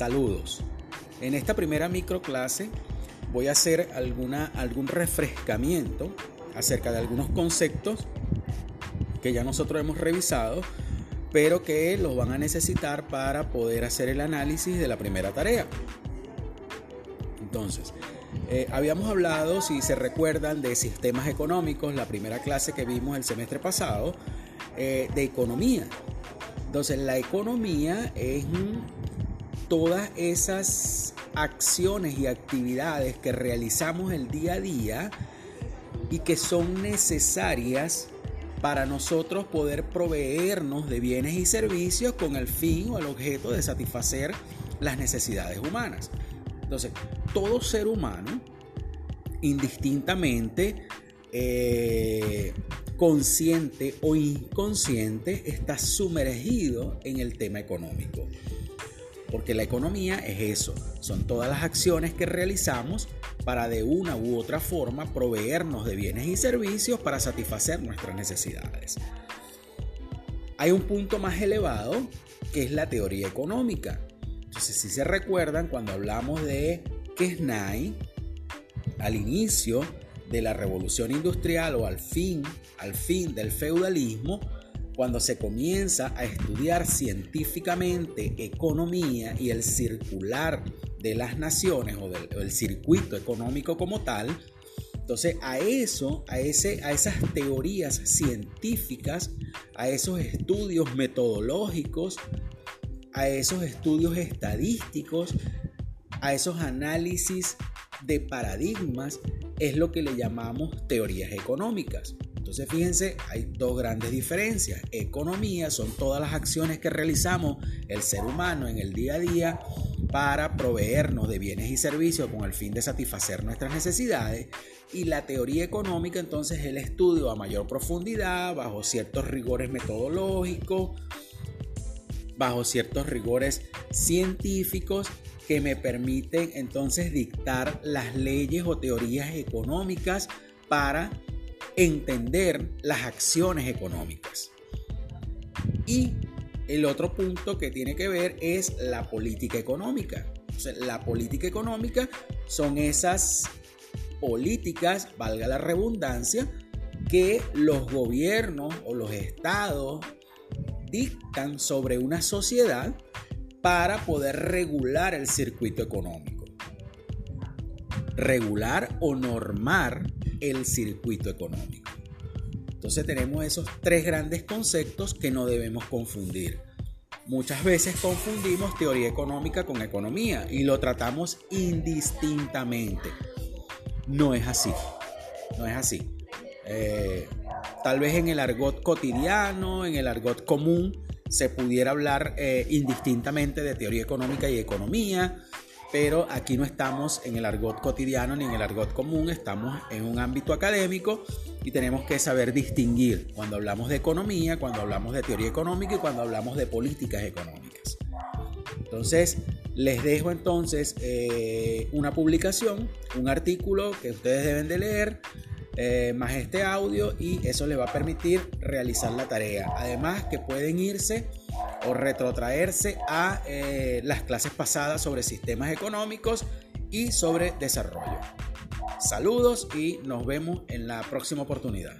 Saludos. En esta primera microclase voy a hacer alguna, algún refrescamiento acerca de algunos conceptos que ya nosotros hemos revisado, pero que los van a necesitar para poder hacer el análisis de la primera tarea. Entonces, eh, habíamos hablado, si se recuerdan, de sistemas económicos, la primera clase que vimos el semestre pasado, eh, de economía. Entonces, la economía es todas esas acciones y actividades que realizamos el día a día y que son necesarias para nosotros poder proveernos de bienes y servicios con el fin o el objeto de satisfacer las necesidades humanas. Entonces, todo ser humano, indistintamente eh, consciente o inconsciente, está sumergido en el tema económico. Porque la economía es eso, son todas las acciones que realizamos para de una u otra forma proveernos de bienes y servicios para satisfacer nuestras necesidades. Hay un punto más elevado que es la teoría económica. Entonces, si se recuerdan, cuando hablamos de Kesnay, al inicio de la revolución industrial o al fin, al fin del feudalismo, cuando se comienza a estudiar científicamente economía y el circular de las naciones o, el circuito económico como tal, entonces a eso, a, ese, a esas teorías científicas, a esos estudios metodológicos, a esos estudios estadísticos, a esos análisis de paradigmas, es lo que le llamamos teorías económicas. Entonces fíjense, hay dos grandes diferencias. Economía son todas las acciones que realizamos el ser humano en el día a día para proveernos de bienes y servicios con el fin de satisfacer nuestras necesidades. Y la teoría económica entonces es el estudio a mayor profundidad, bajo ciertos rigores metodológicos, bajo ciertos rigores científicos que me permiten entonces dictar las leyes o teorías económicas para entender las acciones económicas. Y el otro punto que tiene que ver es la política económica. la política económica son esas políticas, valga la redundancia, que los gobiernos o los estados dictan sobre una sociedad para poder regular el circuito económico. Regular o normar el circuito económico. Entonces tenemos esos tres grandes conceptos que no debemos confundir. Muchas veces confundimos teoría económica con economía y lo tratamos indistintamente. No es así. No es así. Eh, tal vez en el argot cotidiano, en el argot común, se pudiera hablar eh, indistintamente de teoría económica y economía, pero aquí no estamos en el argot cotidiano ni en el argot común, estamos en un ámbito académico y tenemos que saber distinguir cuando hablamos de economía, cuando hablamos de teoría económica y cuando hablamos de políticas económicas. Entonces, les dejo entonces eh, una publicación, un artículo que ustedes deben de leer, eh, más este audio y eso les va a permitir realizar la tarea. Además que pueden irse o retrotraerse a eh, las clases pasadas sobre sistemas económicos y sobre desarrollo. Saludos y nos vemos en la próxima oportunidad.